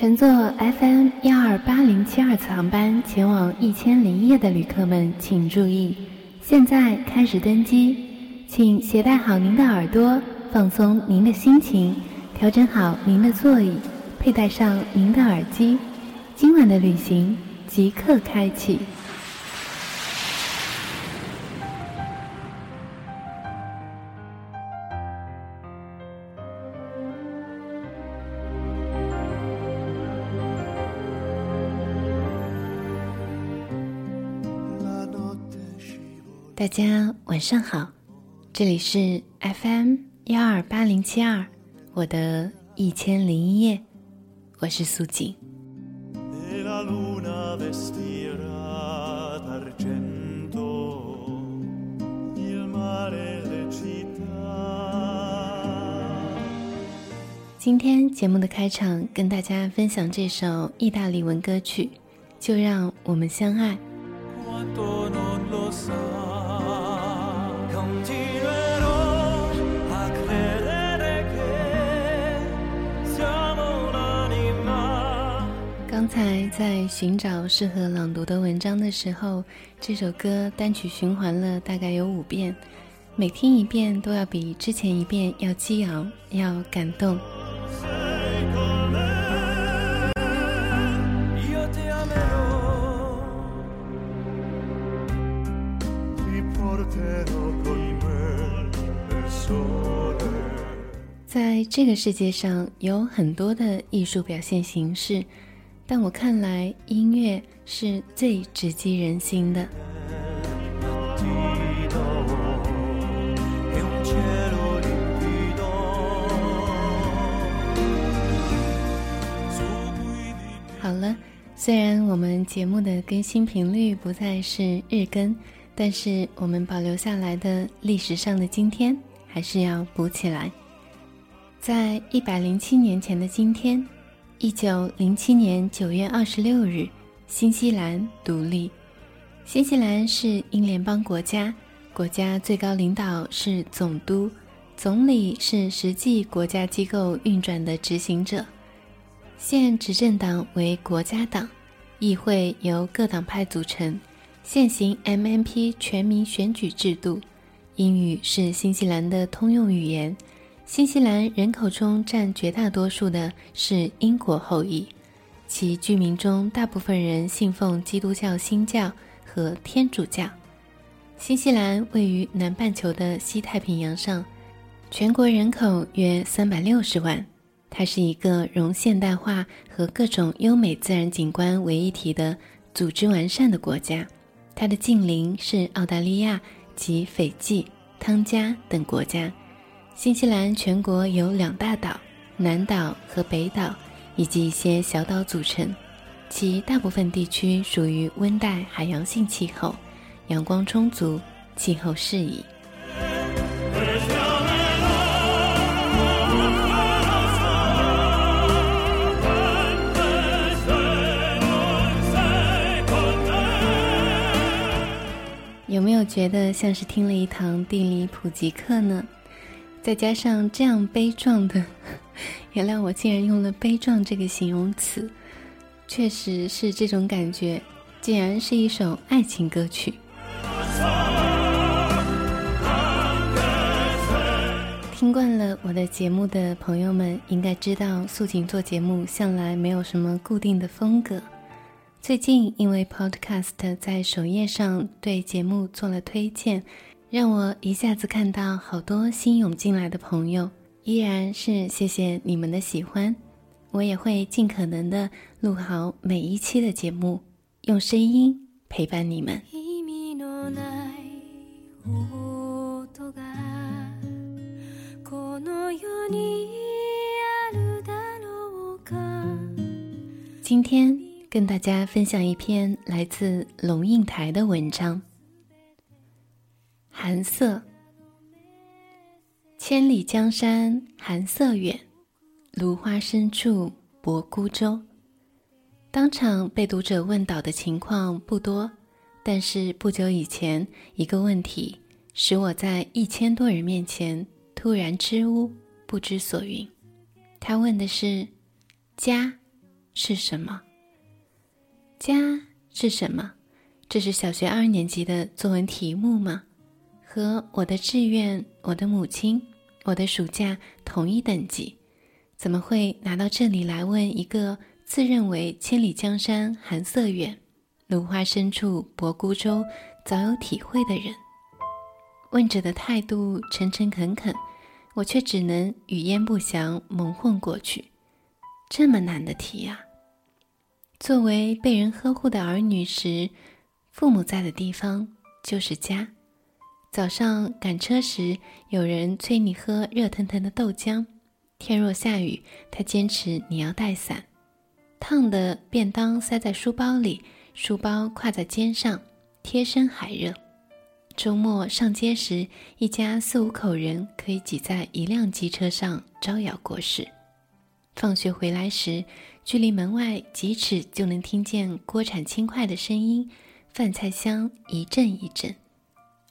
乘坐 FM 幺二八零七二次航班前往一千零一夜的旅客们请注意，现在开始登机，请携带好您的耳朵，放松您的心情，调整好您的座椅，佩戴上您的耳机，今晚的旅行即刻开启。大家晚上好，这里是 FM 幺二八零七二，我的一千零一夜，我是苏锦。今天节目的开场，跟大家分享这首意大利文歌曲，就让我们相爱。才在寻找适合朗读的文章的时候，这首歌单曲循环了大概有五遍，每听一遍都要比之前一遍要激昂，要感动。在这个世界上有很多的艺术表现形式。但我看来，音乐是最直击人心的。好了，虽然我们节目的更新频率不再是日更，但是我们保留下来的历史上的今天还是要补起来。在一百零七年前的今天。一九零七年九月二十六日，新西兰独立。新西兰是英联邦国家，国家最高领导是总督，总理是实际国家机构运转的执行者。现执政党为国家党，议会由各党派组成，现行 MMP 全民选举制度，英语是新西兰的通用语言。新西兰人口中占绝大多数的是英国后裔，其居民中大部分人信奉基督教新教和天主教。新西兰位于南半球的西太平洋上，全国人口约三百六十万。它是一个融现代化和各种优美自然景观为一体的组织完善的国家。它的近邻是澳大利亚及斐济、汤加等国家。新西兰全国由两大岛——南岛和北岛，以及一些小岛组成，其大部分地区属于温带海洋性气候，阳光充足，气候适宜。有没有觉得像是听了一堂地理普及课呢？再加上这样悲壮的，原谅我竟然用了“悲壮”这个形容词，确实是这种感觉，竟然是一首爱情歌曲。听惯了我的节目的朋友们应该知道，素锦做节目向来没有什么固定的风格。最近因为 Podcast 在首页上对节目做了推荐。让我一下子看到好多新涌进来的朋友，依然是谢谢你们的喜欢，我也会尽可能的录好每一期的节目，用声音陪伴你们。今天跟大家分享一篇来自龙应台的文章。寒色，千里江山寒色远，芦花深处泊孤舟。当场被读者问倒的情况不多，但是不久以前，一个问题使我在一千多人面前突然支吾，不知所云。他问的是：家是什么？家是什么？这是小学二年级的作文题目吗？和我的志愿、我的母亲、我的暑假同一等级，怎么会拿到这里来问一个自认为千里江山寒色远，芦花深处泊孤舟早有体会的人？问者的态度诚诚恳恳，我却只能语焉不详蒙混过去。这么难的题呀！作为被人呵护的儿女时，父母在的地方就是家。早上赶车时，有人催你喝热腾腾的豆浆；天若下雨，他坚持你要带伞。烫的便当塞在书包里，书包挎在肩上，贴身还热。周末上街时，一家四五口人可以挤在一辆机车上招摇过市。放学回来时，距离门外几尺就能听见锅铲轻快的声音，饭菜香一阵一阵。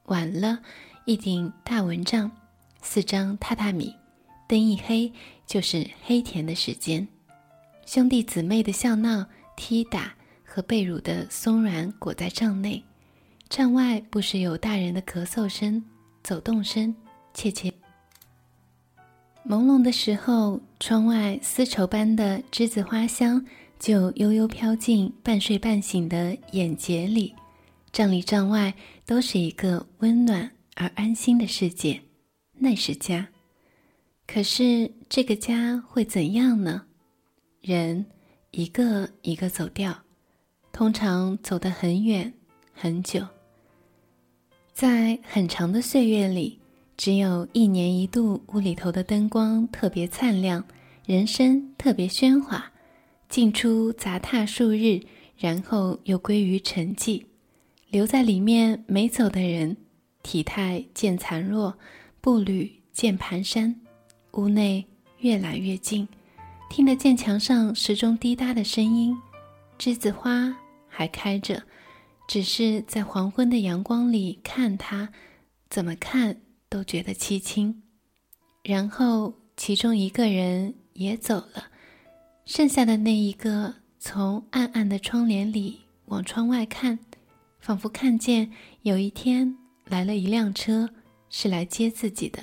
晚了，一顶大蚊帐，四张榻榻米，灯一黑就是黑田的时间。兄弟姊妹的笑闹、踢打和被褥的松软裹在帐内，帐外不时有大人的咳嗽声、走动声，切切。朦胧的时候，窗外丝绸般的栀子花香就悠悠飘进半睡半醒的眼睫里。帐里帐外都是一个温暖而安心的世界，那是家。可是这个家会怎样呢？人一个一个走掉，通常走得很远很久。在很长的岁月里。只有一年一度，屋里头的灯光特别灿烂，人声特别喧哗，进出杂沓数日，然后又归于沉寂。留在里面没走的人，体态渐残弱，步履渐蹒跚。屋内越来越静，听得见墙上时钟滴答的声音。栀子花还开着，只是在黄昏的阳光里看它，怎么看？都觉得凄清，然后其中一个人也走了，剩下的那一个从暗暗的窗帘里往窗外看，仿佛看见有一天来了一辆车，是来接自己的。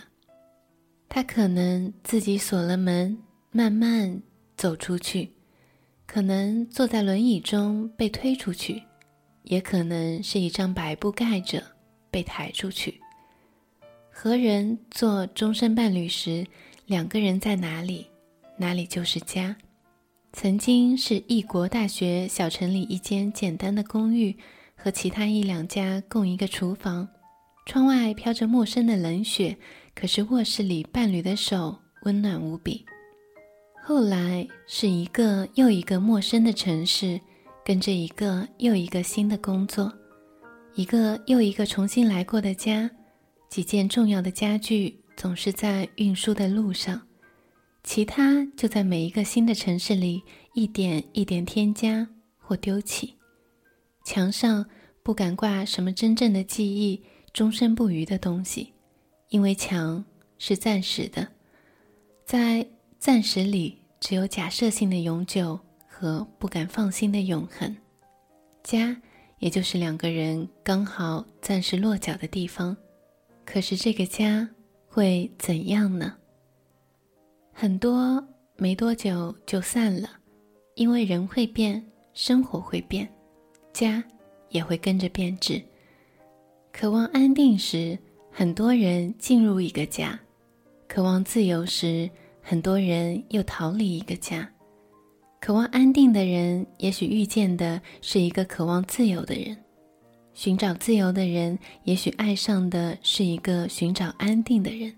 他可能自己锁了门，慢慢走出去，可能坐在轮椅中被推出去，也可能是一张白布盖着被抬出去。和人做终身伴侣时，两个人在哪里，哪里就是家。曾经是异国大学小城里一间简单的公寓，和其他一两家共一个厨房，窗外飘着陌生的冷雪，可是卧室里伴侣的手温暖无比。后来是一个又一个陌生的城市，跟着一个又一个新的工作，一个又一个重新来过的家。几件重要的家具总是在运输的路上，其他就在每一个新的城市里一点一点添加或丢弃。墙上不敢挂什么真正的记忆、终身不渝的东西，因为墙是暂时的，在暂时里只有假设性的永久和不敢放心的永恒。家，也就是两个人刚好暂时落脚的地方。可是这个家会怎样呢？很多没多久就散了，因为人会变，生活会变，家也会跟着变质。渴望安定时，很多人进入一个家；渴望自由时，很多人又逃离一个家。渴望安定的人，也许遇见的是一个渴望自由的人。寻找自由的人，也许爱上的是一个寻找安定的人。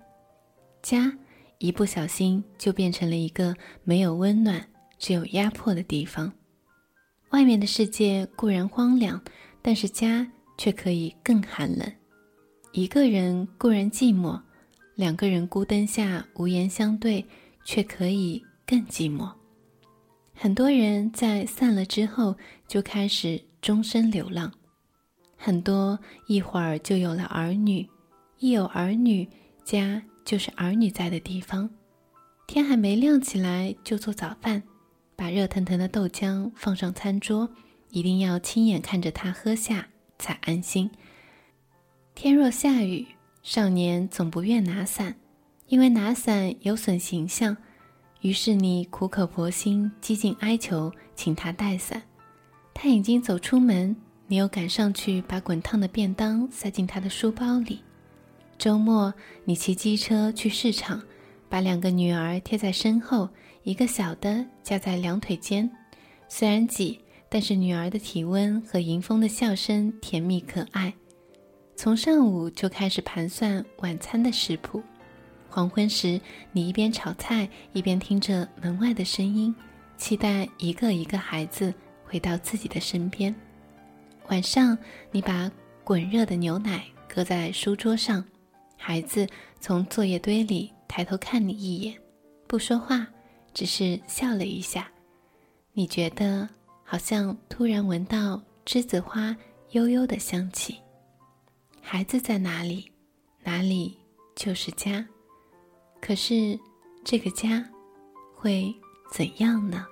家一不小心就变成了一个没有温暖、只有压迫的地方。外面的世界固然荒凉，但是家却可以更寒冷。一个人固然寂寞，两个人孤灯下无言相对，却可以更寂寞。很多人在散了之后，就开始终身流浪。很多一会儿就有了儿女，一有儿女，家就是儿女在的地方。天还没亮起来就做早饭，把热腾腾的豆浆放上餐桌，一定要亲眼看着他喝下才安心。天若下雨，少年总不愿拿伞，因为拿伞有损形象。于是你苦口婆心、几近哀求，请他带伞。他已经走出门，你又赶上去把滚烫的便当塞进他的书包里。周末，你骑机车去市场，把两个女儿贴在身后，一个小的夹在两腿间。虽然挤，但是女儿的体温和迎风的笑声甜蜜可爱。从上午就开始盘算晚餐的食谱。黄昏时，你一边炒菜，一边听着门外的声音，期待一个一个孩子回到自己的身边。晚上，你把滚热的牛奶搁在书桌上，孩子从作业堆里抬头看你一眼，不说话，只是笑了一下。你觉得好像突然闻到栀子花悠悠的香气。孩子在哪里，哪里就是家。可是，这个家会怎样呢？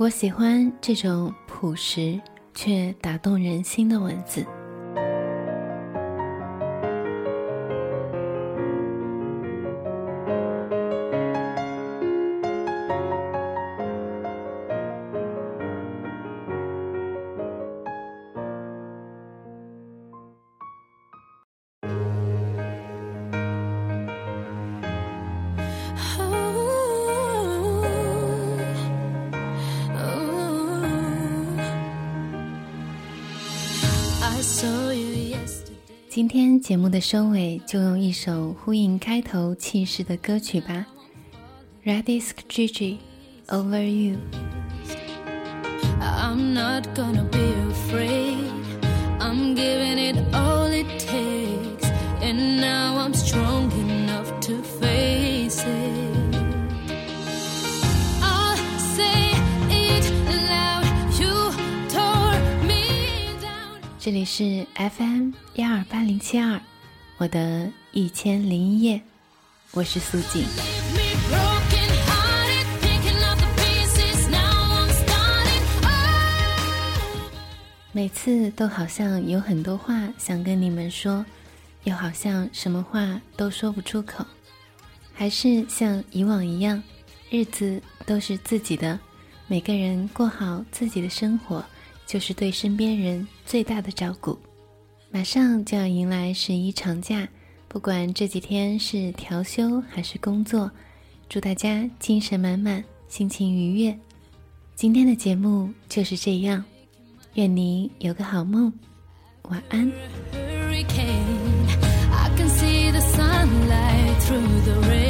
我喜欢这种朴实却打动人心的文字。今天节目的收尾，就用一首呼应开头气势的歌曲吧。Radisk Gigi Over You。I'm not gonna be afraid. I'm giving it all it takes. And now I'm strong enough 这里是 FM 幺二八零七二，我的一千零一夜，我是苏静。每次都好像有很多话想跟你们说，又好像什么话都说不出口，还是像以往一样，日子都是自己的，每个人过好自己的生活。就是对身边人最大的照顾。马上就要迎来十一长假，不管这几天是调休还是工作，祝大家精神满满，心情愉悦。今天的节目就是这样，愿你有个好梦，晚安。I can see the sunlight through the rain.